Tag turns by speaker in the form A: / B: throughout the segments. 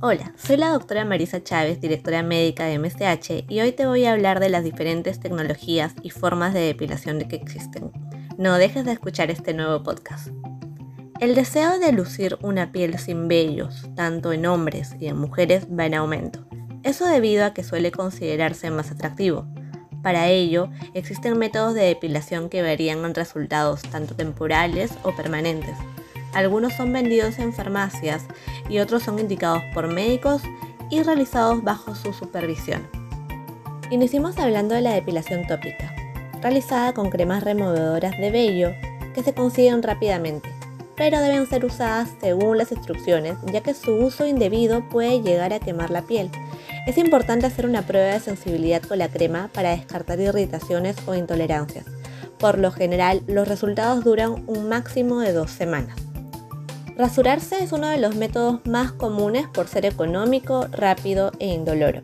A: Hola, soy la doctora Marisa Chávez, directora médica de MSH, y hoy te voy a hablar de las diferentes tecnologías y formas de depilación que existen. No dejes de escuchar este nuevo podcast. El deseo de lucir una piel sin vellos, tanto en hombres y en mujeres, va en aumento. Eso debido a que suele considerarse más atractivo. Para ello, existen métodos de depilación que varían en resultados tanto temporales o permanentes. Algunos son vendidos en farmacias y otros son indicados por médicos y realizados bajo su supervisión. Iniciamos hablando de la depilación tópica, realizada con cremas removedoras de vello que se consiguen rápidamente, pero deben ser usadas según las instrucciones ya que su uso indebido puede llegar a quemar la piel. Es importante hacer una prueba de sensibilidad con la crema para descartar irritaciones o intolerancias. Por lo general, los resultados duran un máximo de dos semanas. Rasurarse es uno de los métodos más comunes por ser económico, rápido e indoloro.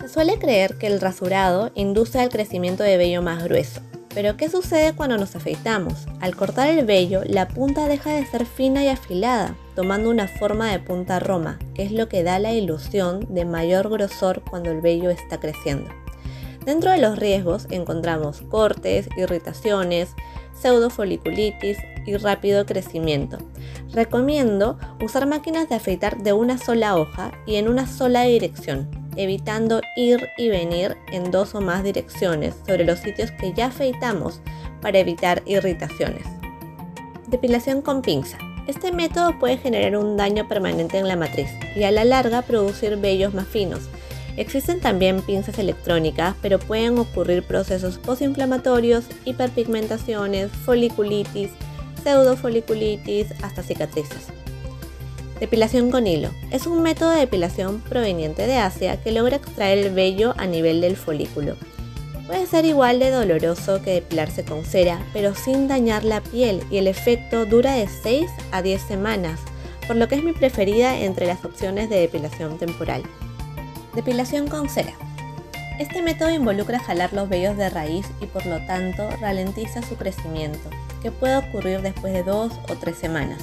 A: Se suele creer que el rasurado induce al crecimiento de vello más grueso. Pero ¿qué sucede cuando nos afeitamos? Al cortar el vello, la punta deja de ser fina y afilada, tomando una forma de punta roma, que es lo que da la ilusión de mayor grosor cuando el vello está creciendo. Dentro de los riesgos encontramos cortes, irritaciones, pseudofoliculitis y rápido crecimiento. Recomiendo usar máquinas de afeitar de una sola hoja y en una sola dirección, evitando ir y venir en dos o más direcciones sobre los sitios que ya afeitamos para evitar irritaciones. Depilación con pinza. Este método puede generar un daño permanente en la matriz y a la larga producir vellos más finos, Existen también pinzas electrónicas, pero pueden ocurrir procesos postinflamatorios, hiperpigmentaciones, foliculitis, pseudofoliculitis, hasta cicatrices. Depilación con hilo. Es un método de depilación proveniente de Asia que logra extraer el vello a nivel del folículo. Puede ser igual de doloroso que depilarse con cera, pero sin dañar la piel y el efecto dura de 6 a 10 semanas, por lo que es mi preferida entre las opciones de depilación temporal. Depilación con cera. Este método involucra jalar los vellos de raíz y por lo tanto ralentiza su crecimiento, que puede ocurrir después de dos o tres semanas.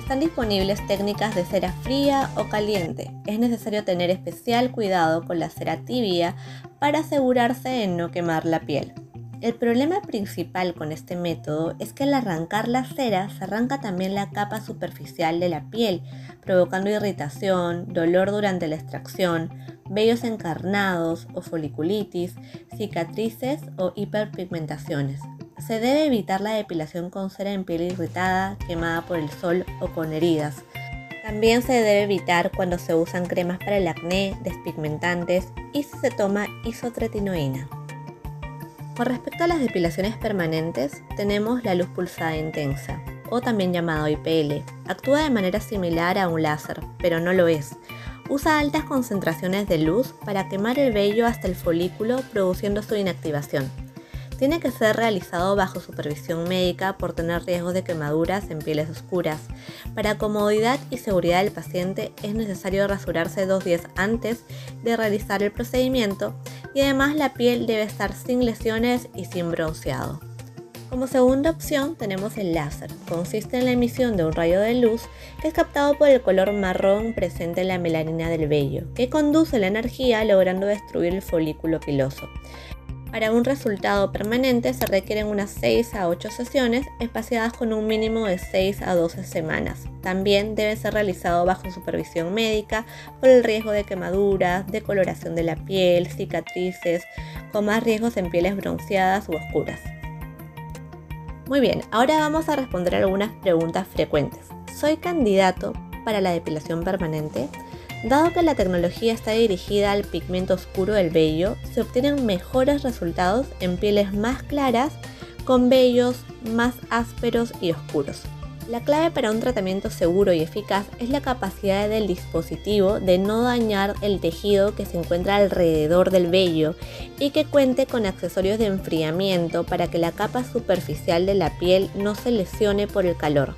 A: Están disponibles técnicas de cera fría o caliente. Es necesario tener especial cuidado con la cera tibia para asegurarse de no quemar la piel. El problema principal con este método es que al arrancar la cera se arranca también la capa superficial de la piel, provocando irritación, dolor durante la extracción, vellos encarnados o foliculitis, cicatrices o hiperpigmentaciones. Se debe evitar la depilación con cera en piel irritada, quemada por el sol o con heridas. También se debe evitar cuando se usan cremas para el acné, despigmentantes y si se toma isotretinoína. Con respecto a las depilaciones permanentes, tenemos la luz pulsada intensa, o también llamado IPL. Actúa de manera similar a un láser, pero no lo es. Usa altas concentraciones de luz para quemar el vello hasta el folículo produciendo su inactivación. Tiene que ser realizado bajo supervisión médica por tener riesgos de quemaduras en pieles oscuras. Para comodidad y seguridad del paciente es necesario rasurarse dos días antes de realizar el procedimiento y además la piel debe estar sin lesiones y sin bronceado. Como segunda opción tenemos el láser. Consiste en la emisión de un rayo de luz que es captado por el color marrón presente en la melanina del vello, que conduce la energía logrando destruir el folículo piloso. Para un resultado permanente se requieren unas 6 a 8 sesiones espaciadas con un mínimo de 6 a 12 semanas. También debe ser realizado bajo supervisión médica por el riesgo de quemaduras, decoloración de la piel, cicatrices, con más riesgos en pieles bronceadas u oscuras. Muy bien, ahora vamos a responder algunas preguntas frecuentes. ¿Soy candidato para la depilación permanente? Dado que la tecnología está dirigida al pigmento oscuro del vello, se obtienen mejores resultados en pieles más claras con vellos más ásperos y oscuros. La clave para un tratamiento seguro y eficaz es la capacidad del dispositivo de no dañar el tejido que se encuentra alrededor del vello y que cuente con accesorios de enfriamiento para que la capa superficial de la piel no se lesione por el calor.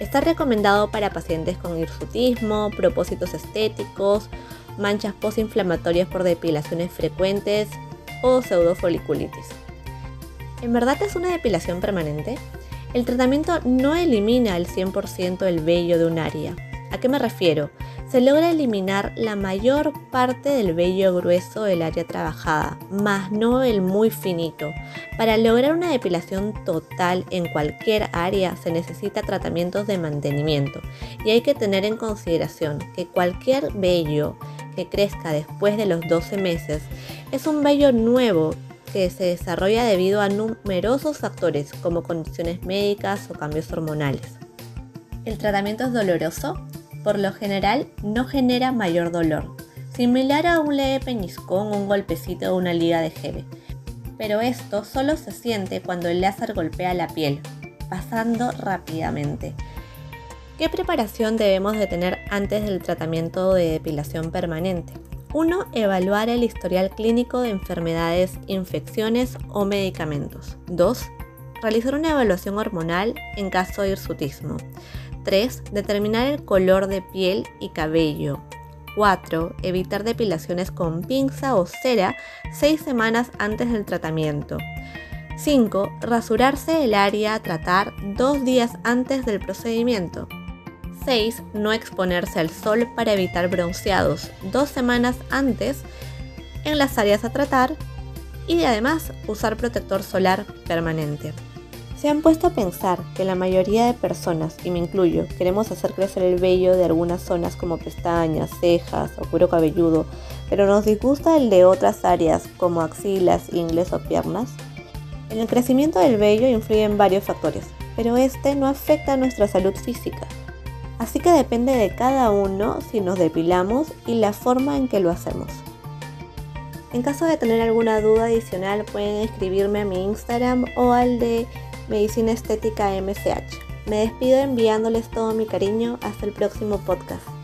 A: Está recomendado para pacientes con hirsutismo, propósitos estéticos, manchas postinflamatorias por depilaciones frecuentes o pseudofoliculitis. ¿En verdad es una depilación permanente? El tratamiento no elimina el 100% del vello de un área. ¿A qué me refiero? Se logra eliminar la mayor parte del vello grueso del área trabajada, más no el muy finito. Para lograr una depilación total en cualquier área se necesita tratamientos de mantenimiento y hay que tener en consideración que cualquier vello que crezca después de los 12 meses es un vello nuevo que se desarrolla debido a numerosos factores como condiciones médicas o cambios hormonales. ¿El tratamiento es doloroso? Por lo general no genera mayor dolor, similar a un leve peñiscón o un golpecito o una liga de gel. Pero esto solo se siente cuando el láser golpea la piel, pasando rápidamente. ¿Qué preparación debemos de tener antes del tratamiento de depilación permanente? 1. Evaluar el historial clínico de enfermedades, infecciones o medicamentos. 2. Realizar una evaluación hormonal en caso de hirsutismo. 3. Determinar el color de piel y cabello. 4. Evitar depilaciones con pinza o cera 6 semanas antes del tratamiento. 5. Rasurarse el área a tratar 2 días antes del procedimiento. 6. No exponerse al sol para evitar bronceados 2 semanas antes en las áreas a tratar y además usar protector solar permanente. ¿Se han puesto a pensar que la mayoría de personas, y me incluyo, queremos hacer crecer el vello de algunas zonas como pestañas, cejas o cuero cabelludo, pero nos disgusta el de otras áreas como axilas, ingles o piernas? En el crecimiento del vello influyen varios factores, pero este no afecta a nuestra salud física. Así que depende de cada uno si nos depilamos y la forma en que lo hacemos. En caso de tener alguna duda adicional pueden escribirme a mi Instagram o al de Medicina Estética MCH. Me despido enviándoles todo mi cariño. Hasta el próximo podcast.